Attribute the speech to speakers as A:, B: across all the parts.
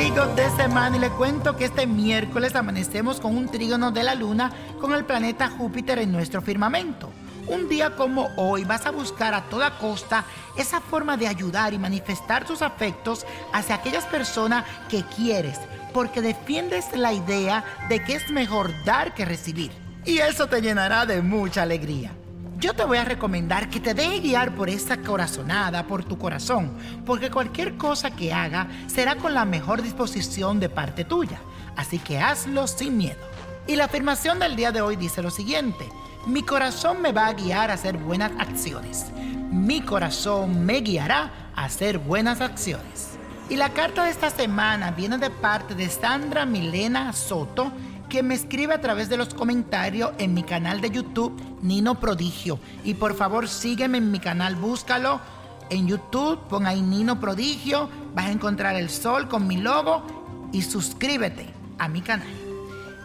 A: de semana y le cuento que este miércoles amanecemos con un trígono de la luna con el planeta Júpiter en nuestro firmamento. Un día como hoy vas a buscar a toda costa esa forma de ayudar y manifestar tus afectos hacia aquellas personas que quieres, porque defiendes la idea de que es mejor dar que recibir. Y eso te llenará de mucha alegría. Yo te voy a recomendar que te dejes guiar por esa corazonada, por tu corazón, porque cualquier cosa que haga será con la mejor disposición de parte tuya. Así que hazlo sin miedo. Y la afirmación del día de hoy dice lo siguiente, mi corazón me va a guiar a hacer buenas acciones. Mi corazón me guiará a hacer buenas acciones. Y la carta de esta semana viene de parte de Sandra Milena Soto, que me escribe a través de los comentarios en mi canal de YouTube, Nino Prodigio. Y por favor sígueme en mi canal, búscalo en YouTube, pon ahí Nino Prodigio, vas a encontrar el sol con mi logo y suscríbete a mi canal.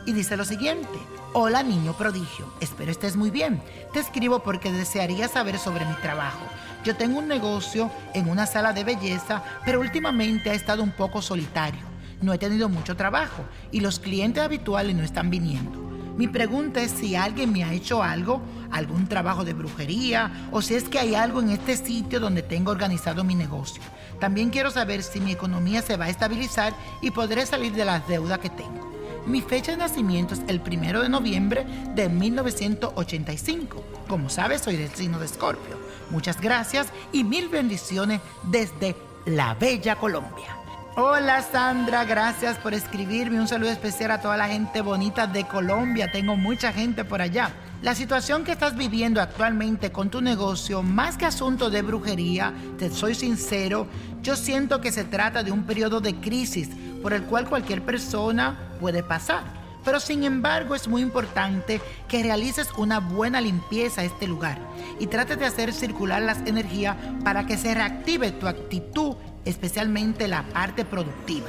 A: Y dice lo siguiente, hola niño prodigio, espero estés muy bien. Te escribo porque desearía saber sobre mi trabajo. Yo tengo un negocio en una sala de belleza, pero últimamente ha estado un poco solitario no he tenido mucho trabajo y los clientes habituales no están viniendo. Mi pregunta es si alguien me ha hecho algo, algún trabajo de brujería o si es que hay algo en este sitio donde tengo organizado mi negocio. También quiero saber si mi economía se va a estabilizar y podré salir de las deudas que tengo. Mi fecha de nacimiento es el primero de noviembre de 1985. Como sabes, soy del signo de Escorpio. Muchas gracias y mil bendiciones desde la bella Colombia. Hola Sandra, gracias por escribirme. Un saludo especial a toda la gente bonita de Colombia. Tengo mucha gente por allá. La situación que estás viviendo actualmente con tu negocio, más que asunto de brujería, te soy sincero, yo siento que se trata de un periodo de crisis por el cual cualquier persona puede pasar. Pero sin embargo es muy importante que realices una buena limpieza a este lugar y trates de hacer circular las energías para que se reactive tu actitud especialmente la parte productiva.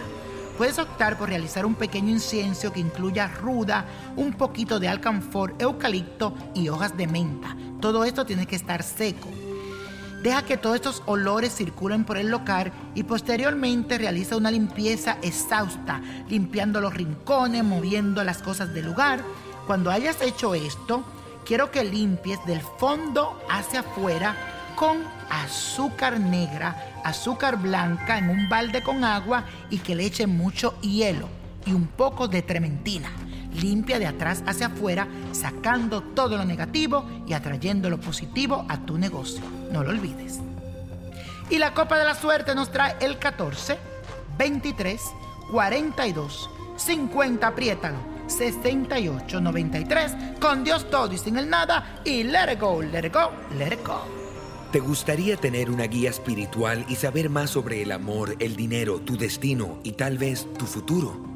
A: Puedes optar por realizar un pequeño incienso que incluya ruda, un poquito de alcanfor, eucalipto y hojas de menta. Todo esto tiene que estar seco. Deja que todos estos olores circulen por el local y posteriormente realiza una limpieza exhausta, limpiando los rincones, moviendo las cosas del lugar. Cuando hayas hecho esto, quiero que limpies del fondo hacia afuera con azúcar negra, azúcar blanca en un balde con agua y que le eche mucho hielo y un poco de trementina. Limpia de atrás hacia afuera, sacando todo lo negativo y atrayendo lo positivo a tu negocio. No lo olvides. Y la copa de la suerte nos trae el 14, 23, 42, 50, apriétalo, 68, 93, con Dios todo y sin el nada, y let it go, let it go, let it go.
B: ¿Te gustaría tener una guía espiritual y saber más sobre el amor, el dinero, tu destino y tal vez tu futuro?